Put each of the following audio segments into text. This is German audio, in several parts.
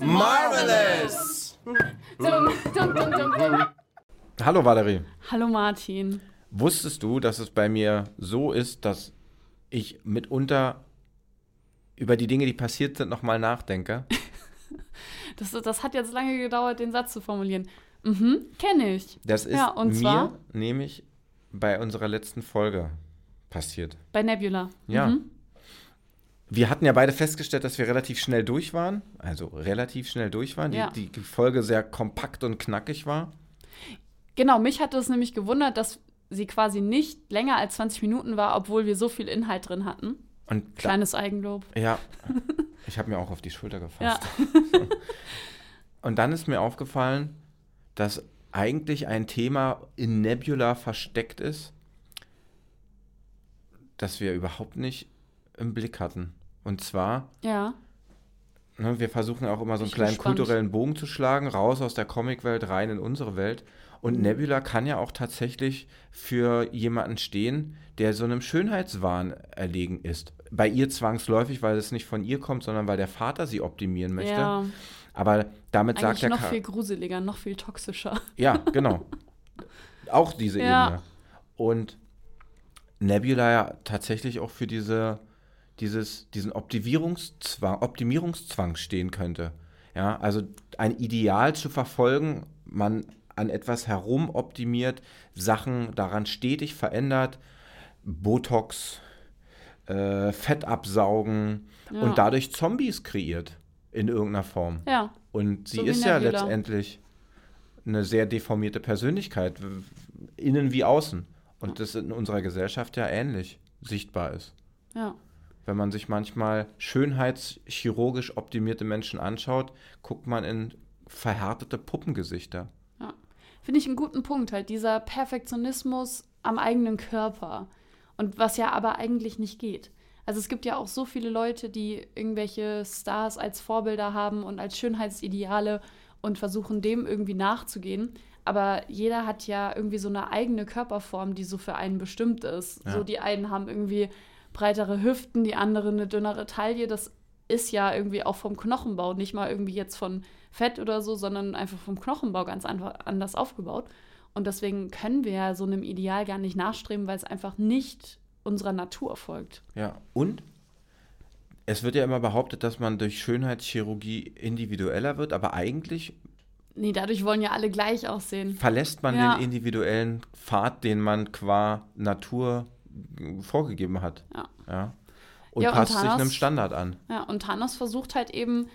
Marvelous! Hallo Valerie. Hallo Martin. Wusstest du, dass es bei mir so ist, dass ich mitunter über die Dinge, die passiert sind, nochmal nachdenke? das, das hat jetzt lange gedauert, den Satz zu formulieren. Mhm, kenne ich. Das ist ja, und mir zwar? nämlich bei unserer letzten Folge passiert. Bei Nebula. Ja. Mhm. Wir hatten ja beide festgestellt, dass wir relativ schnell durch waren. Also relativ schnell durch waren. Ja. Die, die Folge sehr kompakt und knackig war. Genau, mich hat es nämlich gewundert, dass sie quasi nicht länger als 20 Minuten war, obwohl wir so viel Inhalt drin hatten. Und Kleines Eigenlob. Ja, ich habe mir auch auf die Schulter gefasst. Ja. Und dann ist mir aufgefallen, dass eigentlich ein Thema in Nebula versteckt ist, das wir überhaupt nicht im Blick hatten. Und zwar, ja. Ne, wir versuchen auch immer so einen kleinen gespannt. kulturellen Bogen zu schlagen, raus aus der Comicwelt, rein in unsere Welt. Und mhm. Nebula kann ja auch tatsächlich für jemanden stehen, der so einem Schönheitswahn erlegen ist. Bei ihr zwangsläufig, weil es nicht von ihr kommt, sondern weil der Vater sie optimieren möchte. Ja. Aber damit Eigentlich sagt er. noch viel gruseliger, noch viel toxischer. Ja, genau. auch diese ja. Ebene. Und Nebula ja tatsächlich auch für diese, dieses, diesen Optimierungszwang, Optimierungszwang stehen könnte. Ja, also ein Ideal zu verfolgen, man an etwas herum optimiert, Sachen daran stetig verändert, Botox, äh, Fett absaugen ja. und dadurch Zombies kreiert in irgendeiner Form. Ja. Und sie so ist ja letztendlich eine sehr deformierte Persönlichkeit, innen wie außen. Und das in unserer Gesellschaft ja ähnlich sichtbar ist. Ja. Wenn man sich manchmal schönheitschirurgisch optimierte Menschen anschaut, guckt man in verhärtete Puppengesichter. Finde ich einen guten Punkt, halt dieser Perfektionismus am eigenen Körper. Und was ja aber eigentlich nicht geht. Also es gibt ja auch so viele Leute, die irgendwelche Stars als Vorbilder haben und als Schönheitsideale und versuchen dem irgendwie nachzugehen. Aber jeder hat ja irgendwie so eine eigene Körperform, die so für einen bestimmt ist. Ja. So die einen haben irgendwie breitere Hüften, die anderen eine dünnere Taille. Das ist ja irgendwie auch vom Knochenbau, nicht mal irgendwie jetzt von Fett oder so, sondern einfach vom Knochenbau ganz einfach anders aufgebaut. Und deswegen können wir ja so einem Ideal gar nicht nachstreben, weil es einfach nicht unserer Natur folgt. Ja, und es wird ja immer behauptet, dass man durch Schönheitschirurgie individueller wird, aber eigentlich. Nee, dadurch wollen ja alle gleich aussehen. Verlässt man ja. den individuellen Pfad, den man qua Natur vorgegeben hat. Ja. ja. Und ja, passt und Thanos, sich einem Standard an. Ja, und Thanos versucht halt eben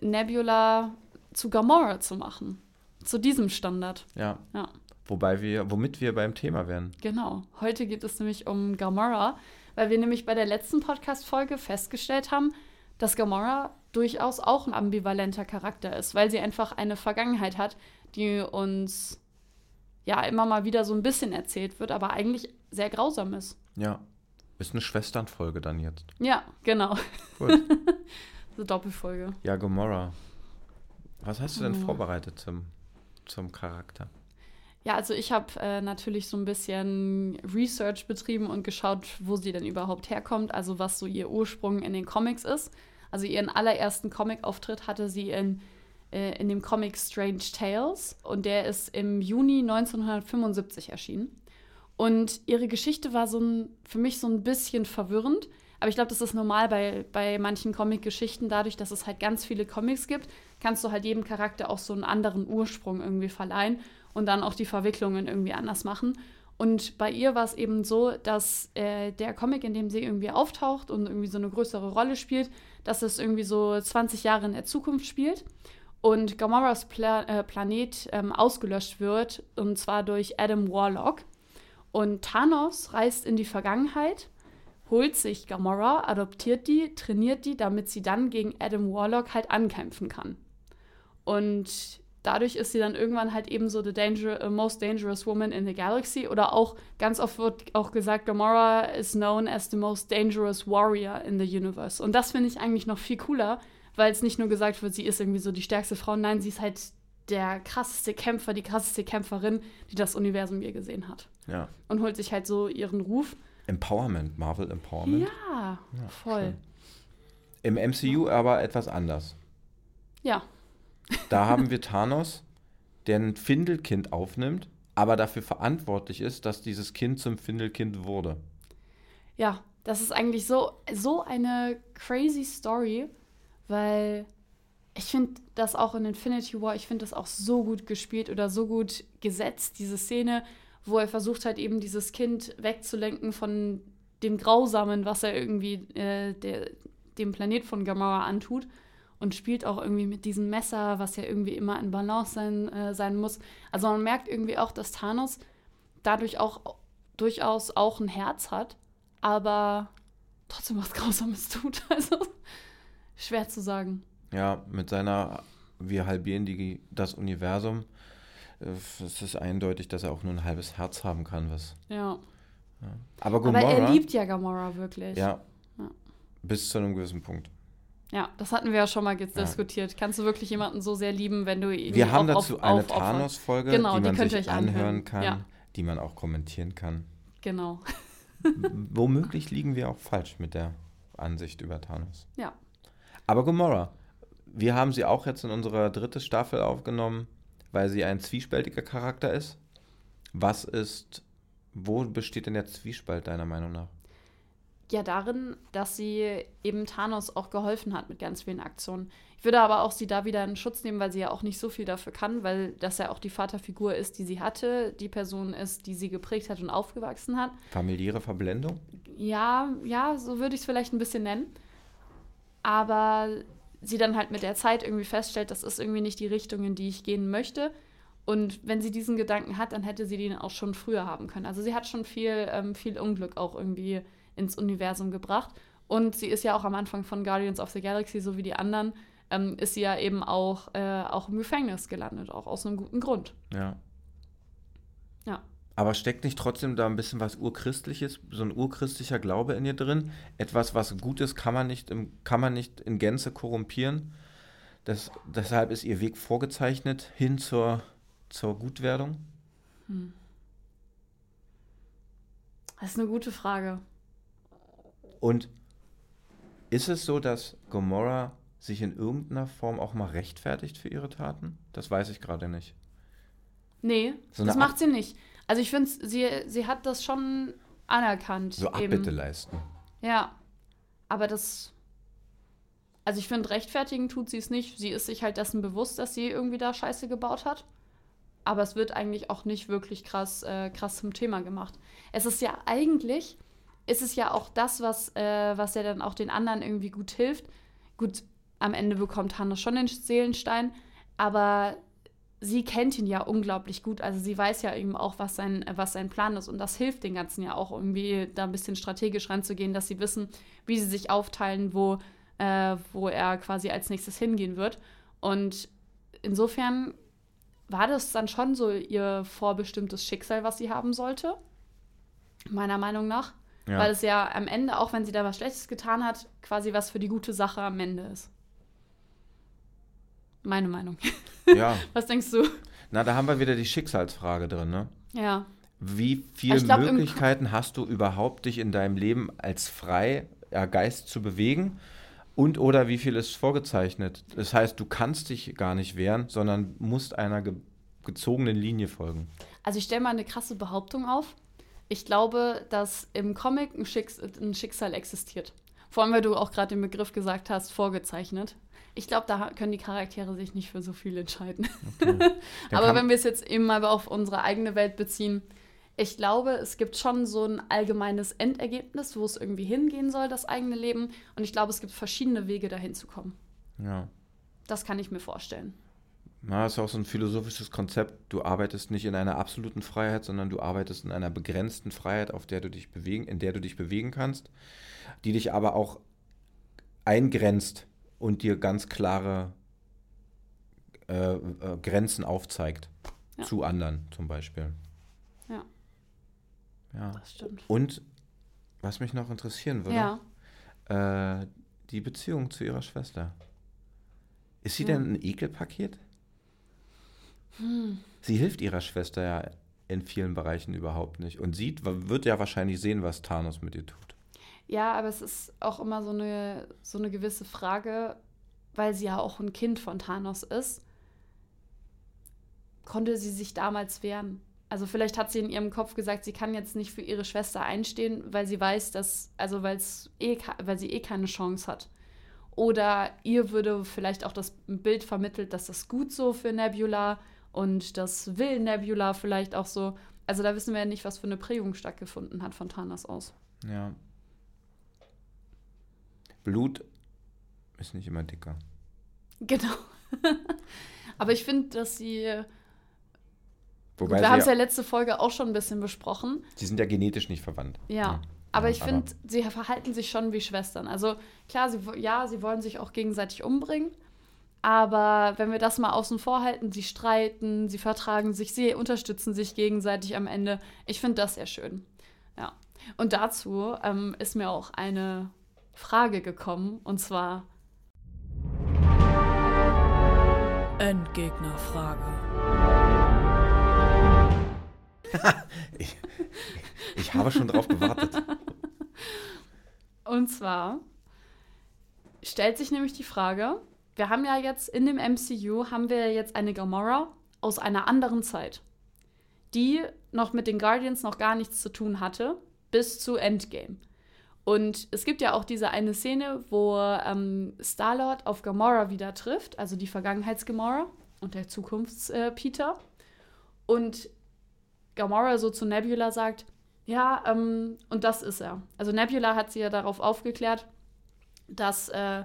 Nebula zu Gamora zu machen. Zu diesem Standard. Ja. ja. Wobei wir, womit wir beim Thema wären. Genau. Heute geht es nämlich um Gamora, weil wir nämlich bei der letzten Podcast-Folge festgestellt haben, dass Gamora durchaus auch ein ambivalenter Charakter ist, weil sie einfach eine Vergangenheit hat, die uns ja immer mal wieder so ein bisschen erzählt wird, aber eigentlich sehr grausam ist. Ja. Ist eine Schwesternfolge dann jetzt. Ja, genau. Gut. so Doppelfolge. Ja, Gamora. Was hast du denn oh. vorbereitet zum, zum Charakter? Ja, also ich habe äh, natürlich so ein bisschen Research betrieben und geschaut, wo sie denn überhaupt herkommt, also was so ihr Ursprung in den Comics ist. Also ihren allerersten Comic-Auftritt hatte sie in, äh, in dem Comic Strange Tales und der ist im Juni 1975 erschienen. Und ihre Geschichte war so ein, für mich so ein bisschen verwirrend, aber ich glaube, das ist normal bei, bei manchen Comic-Geschichten, dadurch, dass es halt ganz viele Comics gibt, kannst du halt jedem Charakter auch so einen anderen Ursprung irgendwie verleihen und dann auch die Verwicklungen irgendwie anders machen. Und bei ihr war es eben so, dass äh, der Comic, in dem sie irgendwie auftaucht und irgendwie so eine größere Rolle spielt, dass es irgendwie so 20 Jahre in der Zukunft spielt und Gamoras Pla äh, Planet ähm, ausgelöscht wird, und zwar durch Adam Warlock. Und Thanos reist in die Vergangenheit holt sich Gamora, adoptiert die, trainiert die, damit sie dann gegen Adam Warlock halt ankämpfen kann. Und dadurch ist sie dann irgendwann halt eben so the danger, most dangerous woman in the galaxy. Oder auch ganz oft wird auch gesagt, Gamora is known as the most dangerous warrior in the universe. Und das finde ich eigentlich noch viel cooler, weil es nicht nur gesagt wird, sie ist irgendwie so die stärkste Frau, nein, sie ist halt der krasseste Kämpfer, die krasseste Kämpferin, die das Universum je gesehen hat. Ja. Und holt sich halt so ihren Ruf. Empowerment, Marvel Empowerment. Ja, ja voll. Schön. Im MCU aber etwas anders. Ja. Da haben wir Thanos, der ein Findelkind aufnimmt, aber dafür verantwortlich ist, dass dieses Kind zum Findelkind wurde. Ja, das ist eigentlich so, so eine crazy Story, weil ich finde das auch in Infinity War, ich finde das auch so gut gespielt oder so gut gesetzt, diese Szene, wo er versucht hat, eben dieses Kind wegzulenken von dem Grausamen, was er irgendwie äh, der, dem Planet von Gamora antut. Und spielt auch irgendwie mit diesem Messer, was ja irgendwie immer in Balance sein, äh, sein muss. Also man merkt irgendwie auch, dass Thanos dadurch auch durchaus auch ein Herz hat, aber trotzdem was Grausames tut. Also schwer zu sagen. Ja, mit seiner, wir halbieren die, das Universum. Äh, es ist eindeutig, dass er auch nur ein halbes Herz haben kann, was. Ja. ja. Aber, Gamora, Aber er liebt ja Gamora wirklich. Ja. ja. Bis zu einem gewissen Punkt. Ja, das hatten wir ja schon mal diskutiert. Kannst du wirklich jemanden so sehr lieben, wenn du ihn Wir haben dazu auf, eine Thanos-Folge, genau, die man die sich anhören, anhören kann, ja. die man auch kommentieren kann. Genau. Womöglich liegen wir auch falsch mit der Ansicht über Thanos. Ja. Aber Gamora, wir haben sie auch jetzt in unserer dritten Staffel aufgenommen, weil sie ein zwiespältiger Charakter ist. Was ist, wo besteht denn der Zwiespalt deiner Meinung nach? Ja, darin, dass sie eben Thanos auch geholfen hat mit ganz vielen Aktionen. Ich würde aber auch sie da wieder in Schutz nehmen, weil sie ja auch nicht so viel dafür kann, weil das ja auch die Vaterfigur ist, die sie hatte, die Person ist, die sie geprägt hat und aufgewachsen hat. Familiäre Verblendung? Ja, ja, so würde ich es vielleicht ein bisschen nennen. Aber sie dann halt mit der Zeit irgendwie feststellt, das ist irgendwie nicht die Richtung, in die ich gehen möchte. Und wenn sie diesen Gedanken hat, dann hätte sie den auch schon früher haben können. Also sie hat schon viel, ähm, viel Unglück auch irgendwie ins Universum gebracht. Und sie ist ja auch am Anfang von Guardians of the Galaxy, so wie die anderen, ähm, ist sie ja eben auch, äh, auch im Gefängnis gelandet, auch aus einem guten Grund. Ja. Ja. Aber steckt nicht trotzdem da ein bisschen was Urchristliches, so ein urchristlicher Glaube in ihr drin? Etwas, was gut ist, kann man nicht, im, kann man nicht in Gänze korrumpieren. Das, deshalb ist ihr Weg vorgezeichnet hin zur, zur Gutwerdung? Hm. Das ist eine gute Frage. Und ist es so, dass Gomorra sich in irgendeiner Form auch mal rechtfertigt für ihre Taten? Das weiß ich gerade nicht. Nee, so das macht sie nicht. Also ich finde, sie, sie hat das schon anerkannt. So Abbitte eben. leisten. Ja, aber das... Also ich finde, rechtfertigen tut sie es nicht. Sie ist sich halt dessen bewusst, dass sie irgendwie da Scheiße gebaut hat. Aber es wird eigentlich auch nicht wirklich krass, äh, krass zum Thema gemacht. Es ist ja eigentlich, ist es ja auch das, was, äh, was ja dann auch den anderen irgendwie gut hilft. Gut, am Ende bekommt Hannah schon den Seelenstein, aber sie kennt ihn ja unglaublich gut. Also sie weiß ja eben auch, was sein, was sein Plan ist. Und das hilft den Ganzen ja auch irgendwie, da ein bisschen strategisch ranzugehen, dass sie wissen, wie sie sich aufteilen, wo, äh, wo er quasi als nächstes hingehen wird. Und insofern war das dann schon so ihr vorbestimmtes Schicksal, was sie haben sollte. Meiner Meinung nach. Ja. Weil es ja am Ende, auch wenn sie da was Schlechtes getan hat, quasi was für die gute Sache am Ende ist. Meine Meinung. Ja. Was denkst du? Na, da haben wir wieder die Schicksalsfrage drin, ne? Ja. Wie viele glaub, Möglichkeiten hast du überhaupt, dich in deinem Leben als frei ja, Geist zu bewegen? Und oder wie viel ist vorgezeichnet? Das heißt, du kannst dich gar nicht wehren, sondern musst einer ge gezogenen Linie folgen. Also ich stelle mal eine krasse Behauptung auf. Ich glaube, dass im Comic ein, Schicks ein Schicksal existiert. Vor allem, weil du auch gerade den Begriff gesagt hast, vorgezeichnet. Ich glaube, da können die Charaktere sich nicht für so viel entscheiden. Okay. Aber wenn wir es jetzt eben mal auf unsere eigene Welt beziehen, ich glaube, es gibt schon so ein allgemeines Endergebnis, wo es irgendwie hingehen soll, das eigene Leben. Und ich glaube, es gibt verschiedene Wege, dahin zu kommen. Ja. Das kann ich mir vorstellen. Na, das ist auch so ein philosophisches Konzept. Du arbeitest nicht in einer absoluten Freiheit, sondern du arbeitest in einer begrenzten Freiheit, auf der du dich bewegen, in der du dich bewegen kannst, die dich aber auch eingrenzt und dir ganz klare äh, äh, Grenzen aufzeigt. Ja. Zu anderen zum Beispiel. Ja. Ja. Das stimmt. Und was mich noch interessieren würde, ja. äh, die Beziehung zu ihrer Schwester. Ist sie ja. denn ein Ekelpaket? Hm. Sie hilft ihrer Schwester ja in vielen Bereichen überhaupt nicht und sieht, wird ja wahrscheinlich sehen, was Thanos mit ihr tut. Ja, aber es ist auch immer so eine, so eine gewisse Frage, weil sie ja auch ein Kind von Thanos ist. Konnte sie sich damals wehren? Also vielleicht hat sie in ihrem Kopf gesagt, sie kann jetzt nicht für ihre Schwester einstehen, weil sie weiß, dass, also eh, weil sie eh keine Chance hat. Oder ihr würde vielleicht auch das Bild vermittelt, dass das gut so für Nebula und das will Nebula vielleicht auch so. Also da wissen wir ja nicht, was für eine Prägung stattgefunden hat von Thanos aus. Ja. Blut ist nicht immer dicker. Genau. Aber ich finde, dass sie. Wobei wir haben es ja letzte Folge auch schon ein bisschen besprochen. Sie sind ja genetisch nicht verwandt. Ja. ja. Aber ich finde, sie verhalten sich schon wie Schwestern. Also klar, sie, ja, sie wollen sich auch gegenseitig umbringen. Aber wenn wir das mal außen vor halten, sie streiten, sie vertragen sich, sie unterstützen sich gegenseitig am Ende. Ich finde das sehr schön. Ja. Und dazu ähm, ist mir auch eine Frage gekommen und zwar Endgegnerfrage. ich, ich habe schon drauf gewartet. Und zwar stellt sich nämlich die Frage, wir haben ja jetzt in dem MCU haben wir jetzt eine Gamora aus einer anderen Zeit, die noch mit den Guardians noch gar nichts zu tun hatte bis zu Endgame. Und es gibt ja auch diese eine Szene, wo ähm, Star-Lord auf Gamora wieder trifft, also die Vergangenheits-Gamora und der Zukunfts-Peter. Äh, und Gamora so zu Nebula sagt, ja, ähm, und das ist er. Also Nebula hat sie ja darauf aufgeklärt, dass, äh,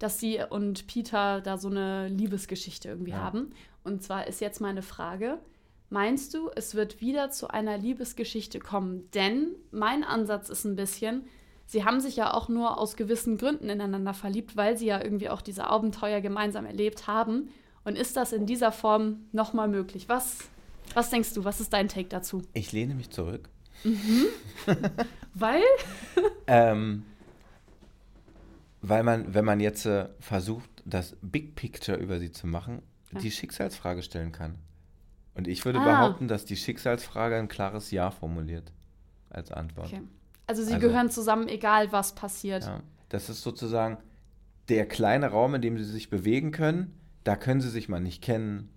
dass sie und Peter da so eine Liebesgeschichte irgendwie ja. haben. Und zwar ist jetzt meine Frage, meinst du, es wird wieder zu einer Liebesgeschichte kommen? Denn mein Ansatz ist ein bisschen, sie haben sich ja auch nur aus gewissen Gründen ineinander verliebt, weil sie ja irgendwie auch diese Abenteuer gemeinsam erlebt haben. Und ist das in dieser Form nochmal möglich? Was, was denkst du? Was ist dein Take dazu? Ich lehne mich zurück. Mhm. weil? ähm, weil man, wenn man jetzt äh, versucht, das Big Picture über sie zu machen, ja. die Schicksalsfrage stellen kann. Und ich würde ah. behaupten, dass die Schicksalsfrage ein klares Ja formuliert als Antwort. Okay. Also sie also, gehören zusammen, egal was passiert. Ja, das ist sozusagen der kleine Raum, in dem sie sich bewegen können. Da können sie sich mal nicht kennen.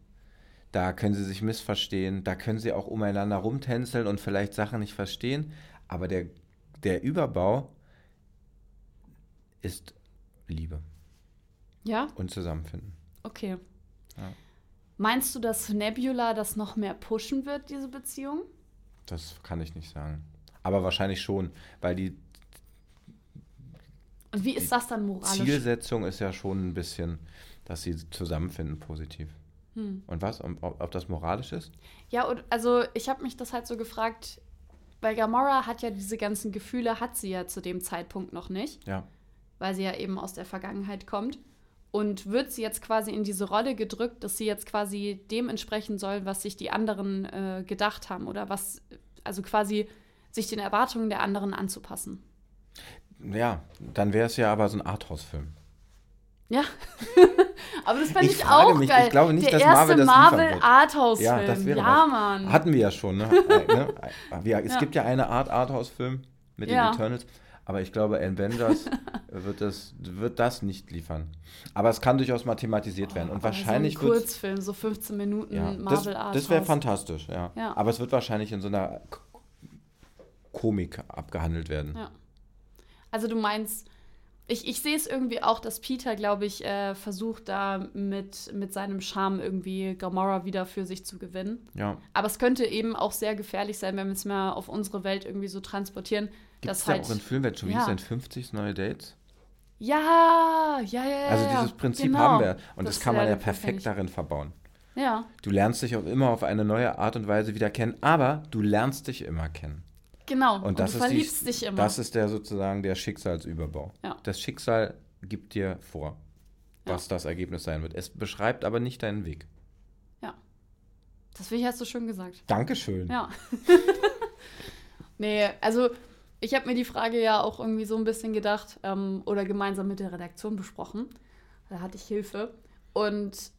Da können sie sich missverstehen. Da können sie auch umeinander rumtänzeln und vielleicht Sachen nicht verstehen. Aber der, der Überbau ist Liebe. Ja? Und Zusammenfinden. Okay. Ja. Meinst du, dass Nebula das noch mehr pushen wird, diese Beziehung? Das kann ich nicht sagen. Aber wahrscheinlich schon, weil die. Und wie ist das dann moralisch? Zielsetzung ist ja schon ein bisschen, dass sie zusammenfinden positiv. Hm. Und was? Ob, ob, das moralisch ist? Ja, und also ich habe mich das halt so gefragt, weil Gamora hat ja diese ganzen Gefühle, hat sie ja zu dem Zeitpunkt noch nicht. Ja. Weil sie ja eben aus der Vergangenheit kommt. Und wird sie jetzt quasi in diese Rolle gedrückt, dass sie jetzt quasi dem entsprechen soll, was sich die anderen äh, gedacht haben oder was, also quasi sich den Erwartungen der anderen anzupassen. Ja, dann wäre es ja aber so ein Arthouse-Film. Ja, aber das fand ich, ich auch mich, geil. Ich glaube nicht, der dass Marvel das Marvel Arthouse-Film. Ja, das wäre ja Mann. Hatten wir ja schon. Ne? Äh, ne? Es gibt ja eine Art Arthouse-Film mit ja. den Eternals. Aber ich glaube, Avengers wird das, wird das nicht liefern. Aber es kann durchaus mal thematisiert oh, werden. Und wahrscheinlich so ein Kurzfilm, so 15 Minuten ja, Marvel Arthouse. Das wäre fantastisch, ja. ja. Aber es wird wahrscheinlich in so einer Komik abgehandelt werden. Ja. Also du meinst, ich, ich sehe es irgendwie auch, dass Peter, glaube ich, äh, versucht da mit, mit seinem Charme irgendwie Gamora wieder für sich zu gewinnen. Ja. Aber es könnte eben auch sehr gefährlich sein, wenn wir es mal auf unsere Welt irgendwie so transportieren. Gibt es da halt, auch in Filmwelt schon, wie ja. 50 neue Dates? Ja, ja, ja. Also dieses Prinzip genau. haben wir. Und das, das kann man ja perfekt darin verbauen. Ja. Du lernst dich auch immer auf eine neue Art und Weise wieder kennen, aber du lernst dich immer kennen. Genau, und, das und du verliebst die, dich immer. Das ist der sozusagen der Schicksalsüberbau. Ja. Das Schicksal gibt dir vor, was ja. das Ergebnis sein wird. Es beschreibt aber nicht deinen Weg. Ja. Das will ich hast du schön gesagt. Dankeschön. Ja. nee, also ich habe mir die Frage ja auch irgendwie so ein bisschen gedacht ähm, oder gemeinsam mit der Redaktion besprochen. Da hatte ich Hilfe. Und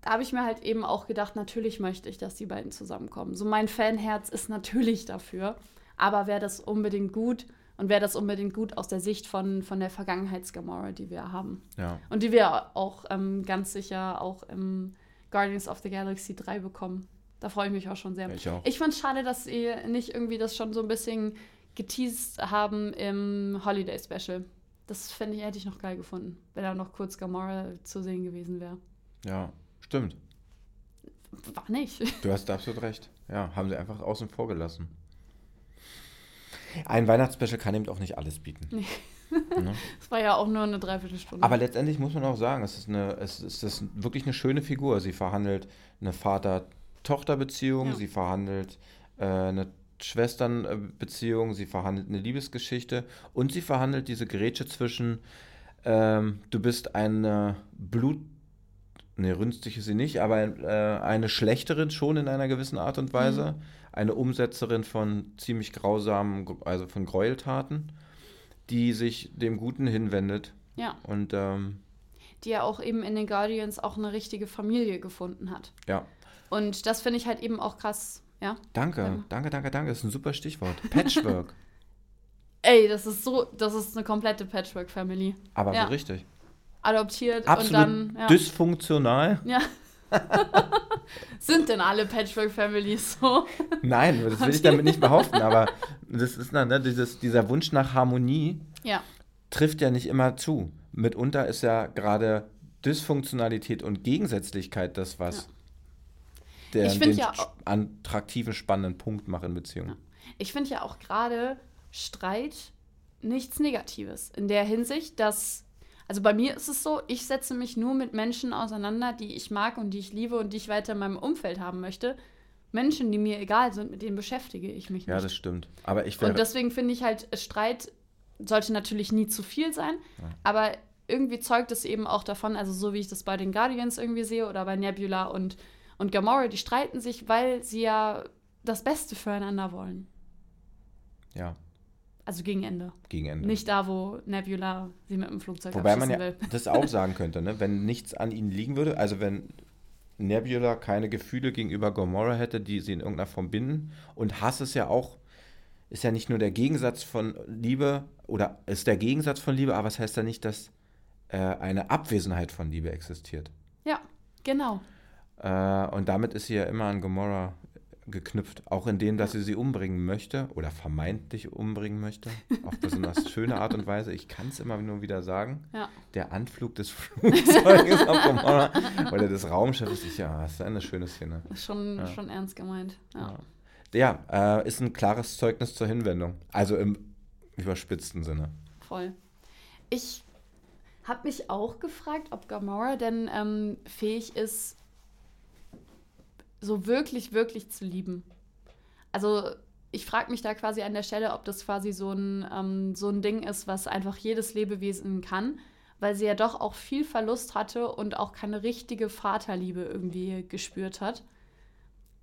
da habe ich mir halt eben auch gedacht, natürlich möchte ich, dass die beiden zusammenkommen. So mein Fanherz ist natürlich dafür. Aber wäre das unbedingt gut und wäre das unbedingt gut aus der Sicht von, von der Vergangenheits-Gamora, die wir haben. Ja. Und die wir auch ähm, ganz sicher auch im Guardians of the Galaxy 3 bekommen. Da freue ich mich auch schon sehr. Ich auch. Ich fand es schade, dass sie nicht irgendwie das schon so ein bisschen geteased haben im Holiday Special. Das fände ich, hätte ich noch geil gefunden, wenn da noch kurz Gamora zu sehen gewesen wäre. Ja, stimmt. War nicht. Du hast absolut recht. Ja, haben sie einfach außen vor gelassen. Ein Weihnachtsspecial kann eben auch nicht alles bieten. Nee. Ne? Das war ja auch nur eine Dreiviertelstunde. Aber letztendlich muss man auch sagen, es ist, eine, es ist, es ist wirklich eine schöne Figur. Sie verhandelt eine Vater-Tochter-Beziehung, ja. sie verhandelt äh, eine Schwesternbeziehung, sie verhandelt eine Liebesgeschichte und sie verhandelt diese Grätsche zwischen ähm, du bist eine Blut ne, rünstig ist sie nicht, aber äh, eine Schlechterin schon in einer gewissen Art und Weise, mhm. eine Umsetzerin von ziemlich grausamen, also von Gräueltaten, die sich dem Guten hinwendet. Ja. Und ähm, die ja auch eben in den Guardians auch eine richtige Familie gefunden hat. Ja. Und das finde ich halt eben auch krass, ja. Danke, danke, danke, danke. Das ist ein super Stichwort. Patchwork. Ey, das ist so, das ist eine komplette Patchwork-Family. Aber ja. so richtig adoptiert Absolut und dann. Ja. Dysfunktional. Ja. Sind denn alle Patchwork-Families so? Nein, das will ich damit nicht behaupten, aber das ist ne, dieses, dieser Wunsch nach Harmonie ja. trifft ja nicht immer zu. Mitunter ist ja gerade Dysfunktionalität und Gegensätzlichkeit das, was. Der, den ja attraktiven, spannenden Punkt macht in Beziehungen. Ja. Ich finde ja auch gerade Streit nichts Negatives. In der Hinsicht, dass also bei mir ist es so, ich setze mich nur mit Menschen auseinander, die ich mag und die ich liebe und die ich weiter in meinem Umfeld haben möchte. Menschen, die mir egal sind, mit denen beschäftige ich mich nicht. Ja, das stimmt. Aber ich Und deswegen finde ich halt, Streit sollte natürlich nie zu viel sein, ja. aber irgendwie zeugt es eben auch davon, also so wie ich das bei den Guardians irgendwie sehe oder bei Nebula und, und Gamora, die streiten sich, weil sie ja das Beste füreinander wollen. Ja. Also gegen Ende. Gegen Ende. Nicht da, wo Nebula sie mit dem Flugzeug Wobei man ja will. das auch sagen könnte, ne? wenn nichts an ihnen liegen würde, also wenn Nebula keine Gefühle gegenüber Gomorrah hätte, die sie in irgendeiner Form binden. Und Hass ist ja auch, ist ja nicht nur der Gegensatz von Liebe, oder ist der Gegensatz von Liebe, aber es das heißt ja nicht, dass äh, eine Abwesenheit von Liebe existiert. Ja, genau. Äh, und damit ist sie ja immer an Gomorrah geknüpft, auch in dem, dass sie sie umbringen möchte oder vermeintlich umbringen möchte, auf besonders schöne Art und Weise. Ich kann es immer nur wieder sagen. Ja. Der Anflug des Flugzeuges auf Pomona oder des Raumschiffes, ich, ja, das ist eine schöne Szene. Schon, ja. schon ernst gemeint. Ja, ja äh, ist ein klares Zeugnis zur Hinwendung. Also im überspitzten Sinne. Voll. Ich habe mich auch gefragt, ob Gamora denn ähm, fähig ist, so wirklich, wirklich zu lieben. Also ich frage mich da quasi an der Stelle, ob das quasi so ein, ähm, so ein Ding ist, was einfach jedes Lebewesen kann, weil sie ja doch auch viel Verlust hatte und auch keine richtige Vaterliebe irgendwie gespürt hat.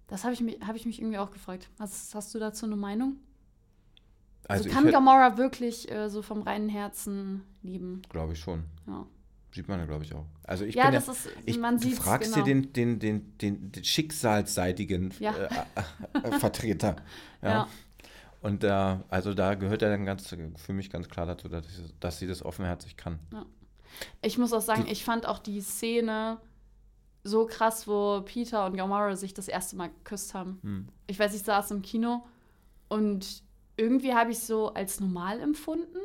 Das habe ich, mich, hab ich mich irgendwie auch gefragt. Hast, hast du dazu eine Meinung? Also, also kann Gamora wirklich äh, so vom reinen Herzen lieben? Glaube ich schon. Ja. Sieht man ja, glaube ich, auch. Also ich ja, bin das ja, ist, ich, man du fragst genau. dir den, den, den, den, den schicksalsseitigen ja. äh, äh, Vertreter. Ja. ja. Und äh, also da gehört er dann ganz für mich ganz klar dazu, dass, ich, dass sie das offenherzig kann. Ich muss auch sagen, die, ich fand auch die Szene so krass, wo Peter und Gamora sich das erste Mal geküsst haben. Hm. Ich weiß, ich saß im Kino und irgendwie habe ich es so als normal empfunden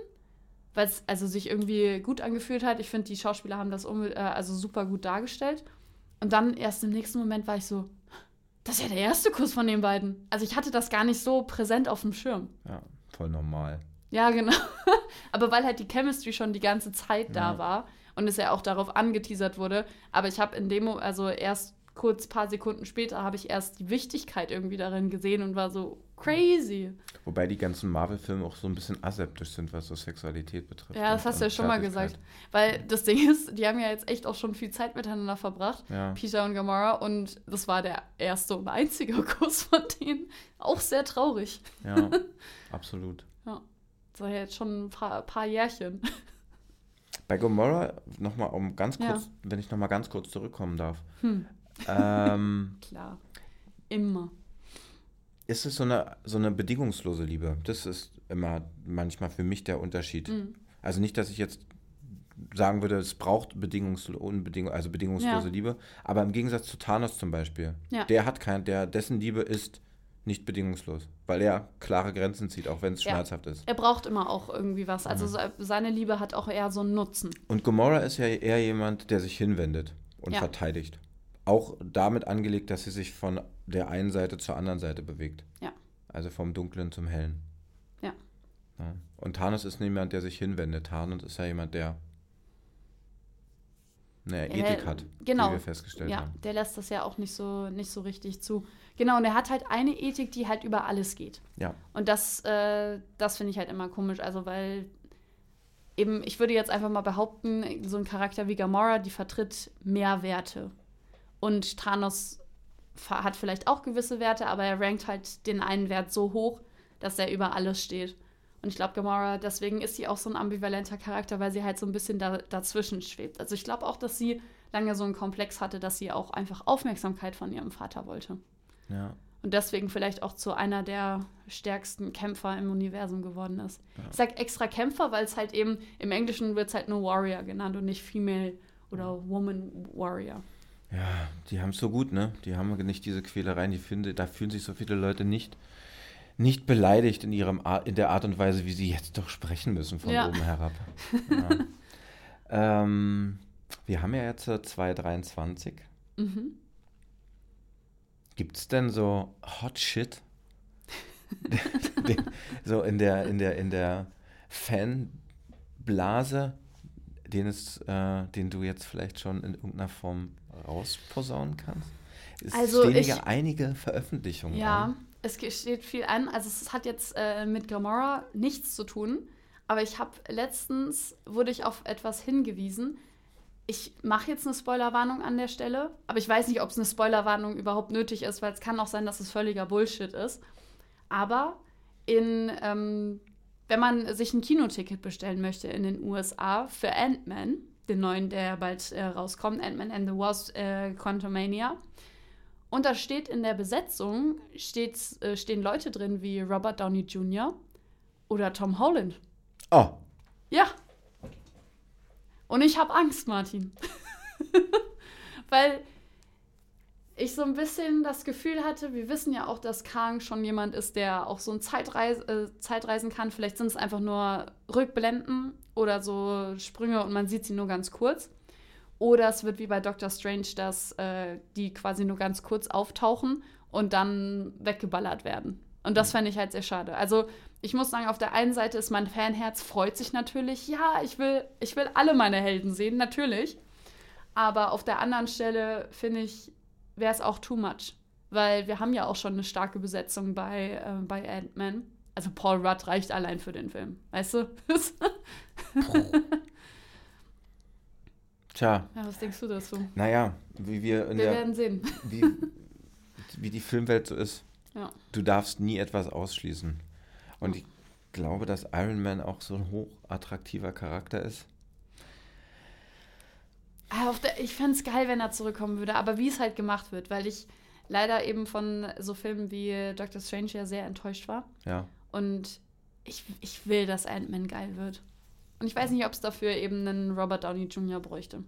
weil es also sich irgendwie gut angefühlt hat. Ich finde, die Schauspieler haben das äh, also super gut dargestellt. Und dann erst im nächsten Moment war ich so, das ist ja der erste Kuss von den beiden. Also ich hatte das gar nicht so präsent auf dem Schirm. Ja, voll normal. Ja, genau. Aber weil halt die Chemistry schon die ganze Zeit da ja. war und es ja auch darauf angeteasert wurde. Aber ich habe in dem, also erst kurz paar Sekunden später habe ich erst die Wichtigkeit irgendwie darin gesehen und war so crazy. Wobei die ganzen Marvel-Filme auch so ein bisschen aseptisch sind, was so Sexualität betrifft. Ja, das hast du ja schon mal gesagt. Weil das Ding ist, die haben ja jetzt echt auch schon viel Zeit miteinander verbracht, ja. Peter und Gamora, und das war der erste und einzige Kuss von denen. Auch sehr traurig. Ja, absolut. ja, das war ja jetzt schon ein paar, paar Jährchen. Bei Gamora, nochmal um ganz kurz, ja. wenn ich nochmal ganz kurz zurückkommen darf. Hm Ähm, Klar. Immer. Ist es so eine, so eine bedingungslose Liebe? Das ist immer manchmal für mich der Unterschied. Mhm. Also nicht, dass ich jetzt sagen würde, es braucht bedingungslo unbeding also bedingungslose Ja. Liebe, aber im Gegensatz zu Thanos zum Beispiel, Ja. der hat kein, der, dessen Liebe ist nicht bedingungslos, weil er klare Grenzen zieht, auch wenn es Ja. schmerzhaft ist. Er braucht immer auch irgendwie was. Mhm. Also se- seine Liebe hat auch eher so einen Nutzen. Und Gomorra ist ja eher jemand, der sich hinwendet und verteidigt. Auch damit angelegt, dass sie sich von der einen Seite zur anderen Seite bewegt. Ja. Also vom Dunklen zum Hellen. Ja. Ja. Und Thanos ist niemand, der sich hinwendet. Thanos ist ja jemand, der eine Ja, Ethik hat, genau. wie wir festgestellt Ja, haben. der lässt das ja auch nicht so, nicht so richtig zu. Genau, und er hat halt eine Ethik, die halt über alles geht. Ja. Und das, äh, das finde ich halt immer komisch. Also, weil eben, ich würde jetzt einfach mal behaupten, so ein Charakter wie Gamora, die vertritt mehr Werte. Und Thanos hat vielleicht auch gewisse Werte, aber er rankt halt den einen Wert so hoch, dass er über alles steht. Und ich glaube, Gamora, deswegen ist sie auch so ein ambivalenter Charakter, weil sie halt so ein bisschen da, dazwischen schwebt. Also ich glaube auch, dass sie lange so einen Komplex hatte, dass sie auch einfach Aufmerksamkeit von ihrem Vater wollte. Ja. Und deswegen vielleicht auch zu einer der stärksten Kämpfer im Universum geworden ist. Ich sag extra Kämpfer, weil es halt eben, im Englischen wird es halt nur Warrior genannt und nicht Female oder Woman Warrior. Ja, die haben es so gut, ne? Die haben nicht diese Quälereien, die finde, da fühlen sich so viele Leute nicht, nicht beleidigt in, ihrem Ar in der Art und Weise, wie sie jetzt doch sprechen müssen von Ja. oben herab. Ja. ähm, wir haben ja jetzt äh, 223. Mhm. Gibt es denn so Hot Shit? So in der, in der, in der Fanblase, den, es, äh, den du jetzt vielleicht schon in irgendeiner Form rausposaunen kannst? Es Also stehen ich- ja einige Veröffentlichungen Ja, an. es steht viel an. Also es hat jetzt äh, mit Gamora nichts zu tun. Aber ich habe letztens, wurde ich auf etwas hingewiesen. Ich mache jetzt eine Spoilerwarnung an der Stelle, aber ich weiß nicht, ob es eine Spoilerwarnung überhaupt nötig ist, weil es kann auch sein, dass es völliger Bullshit ist. Aber in, ähm, wenn man sich ein Kinoticket bestellen möchte in den USA für Ant-Man, den neuen, der bald äh, rauskommt, Ant-Man and the Wasp äh, Quantumania, und da steht in der Besetzung, steht's, äh, stehen Leute drin wie Robert Downey Jr. oder Tom Holland. Oh, Ja. Und ich habe Angst, Martin. Weil ich so ein bisschen das Gefühl hatte, wir wissen ja auch, dass Kang schon jemand ist, der auch so ein Zeitreis äh, Zeitreisen kann. Vielleicht sind es einfach nur Rückblenden oder so Sprünge und man sieht sie nur ganz kurz. Oder es wird wie bei Doctor Strange, dass äh, die quasi nur ganz kurz auftauchen und dann weggeballert werden. Und das fände ich halt sehr schade. Also ich muss sagen, auf der einen Seite ist mein Fanherz freut sich natürlich. Ja, ich will, ich will alle meine Helden sehen, natürlich. Aber auf der anderen Stelle finde ich, wäre es auch too much. Weil wir haben ja auch schon eine starke Besetzung bei, äh, bei Ant-Man. Also Paul Rudd reicht allein für den Film. Weißt du? tja, ja, was denkst du dazu? naja, wie wir in Wir der, werden sehen. wie, wie die Filmwelt so ist. Ja. Du darfst nie etwas ausschließen. Und ich glaube, dass Iron Man auch so ein hochattraktiver Charakter ist. Ah, der, ich fände es geil, wenn er zurückkommen würde, aber wie es halt gemacht wird, weil ich leider eben von so Filmen wie Doctor Strange ja sehr enttäuscht war. Ja. Und ich, ich will, dass Ant-Man geil wird. Und ich weiß nicht, ob es dafür eben einen Robert Downey Jr. bräuchte.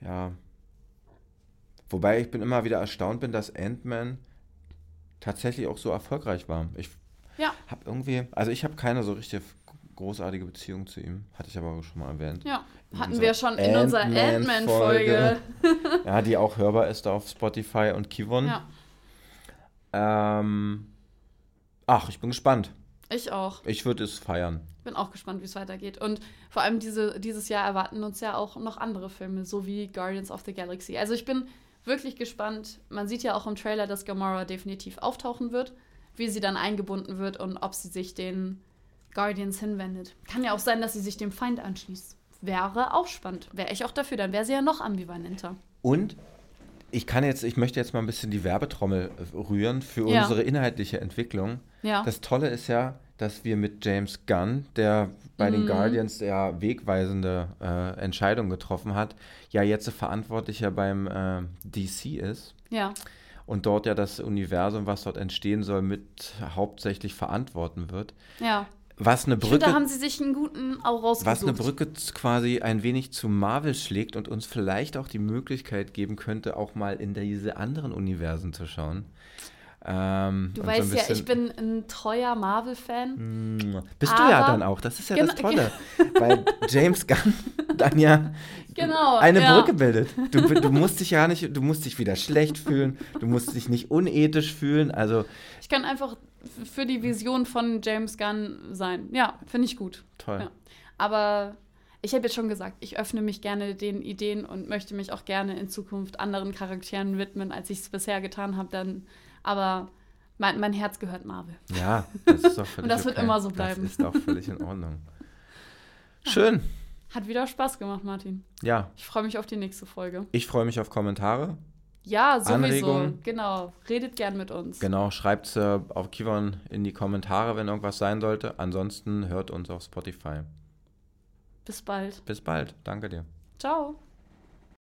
Ja. Wobei ich bin immer wieder erstaunt bin, dass Ant-Man tatsächlich auch so erfolgreich war. Ich Ja. habe irgendwie, also ich habe keine so richtig großartige Beziehung zu ihm. Hatte ich aber auch schon mal erwähnt. Ja, In hatten wir schon in unserer. Ant-Man-Folge. Ja, die auch hörbar ist auf Spotify und Kivon. Ja, Ähm, ach, ich bin gespannt. ich auch. Ich würde es feiern. Bin auch gespannt, wie es weitergeht. Und vor allem diese, dieses Jahr erwarten uns ja auch noch andere Filme, so wie Guardians of the Galaxy. Also ich bin wirklich gespannt. Man sieht ja auch im Trailer, dass Gamora definitiv auftauchen wird, wie sie dann eingebunden wird und ob sie sich den Guardians hinwendet. Kann ja auch sein, dass sie sich dem Feind anschließt. Wäre auch spannend. Wäre ich auch dafür, dann wäre sie ja noch ambivalenter. Und ich kann jetzt, ich möchte jetzt mal ein bisschen die Werbetrommel äh, rühren für Ja. unsere inhaltliche Entwicklung. Ja. Das Tolle ist ja, dass wir mit James Gunn, der bei mhm. den Guardians ja wegweisende äh, Entscheidung getroffen hat, ja jetzt Verantwortlicher beim äh, DC ist. Ja. Und dort ja das Universum, was dort entstehen soll, mit hauptsächlich verantworten wird. Ja. Was eine Brücke. Finde, da haben sie sich einen guten auch rausgesucht. Was eine Brücke quasi ein wenig zu Marvel schlägt und uns vielleicht auch die Möglichkeit geben könnte, auch mal in diese anderen Universen zu schauen. Ähm, du weißt so ja, ich bin ein treuer Marvel-Fan. Bist du ja dann auch, das ist ja das Tolle. weil James Gunn dann ja genau, eine ja. Brücke bildet. Du, du musst dich ja nicht, du musst dich wieder schlecht fühlen, du musst dich nicht unethisch fühlen. Also ich kann einfach für die Vision von James Gunn sein. Ja, finde ich gut. Toll. Ja. Aber ich habe jetzt schon gesagt, ich öffne mich gerne den Ideen und möchte mich auch gerne in Zukunft anderen Charakteren widmen, als ich es bisher getan habe. Dann aber mein, mein Herz gehört Marvel. Ja, das ist doch völlig Und das okay. wird immer so bleiben. Das ist auch völlig in Ordnung. Schön. Hat wieder Spaß gemacht, Martin. Ja. Ich freue mich auf die nächste Folge. Ich freue mich auf Kommentare. Ja, sowieso. Anregungen. Genau. Redet gern mit uns. Genau, schreibt es äh, auf Kivon in die Kommentare, wenn irgendwas sein sollte. Ansonsten hört uns auf Spotify. Bis bald. Bis bald. Danke dir. Ciao.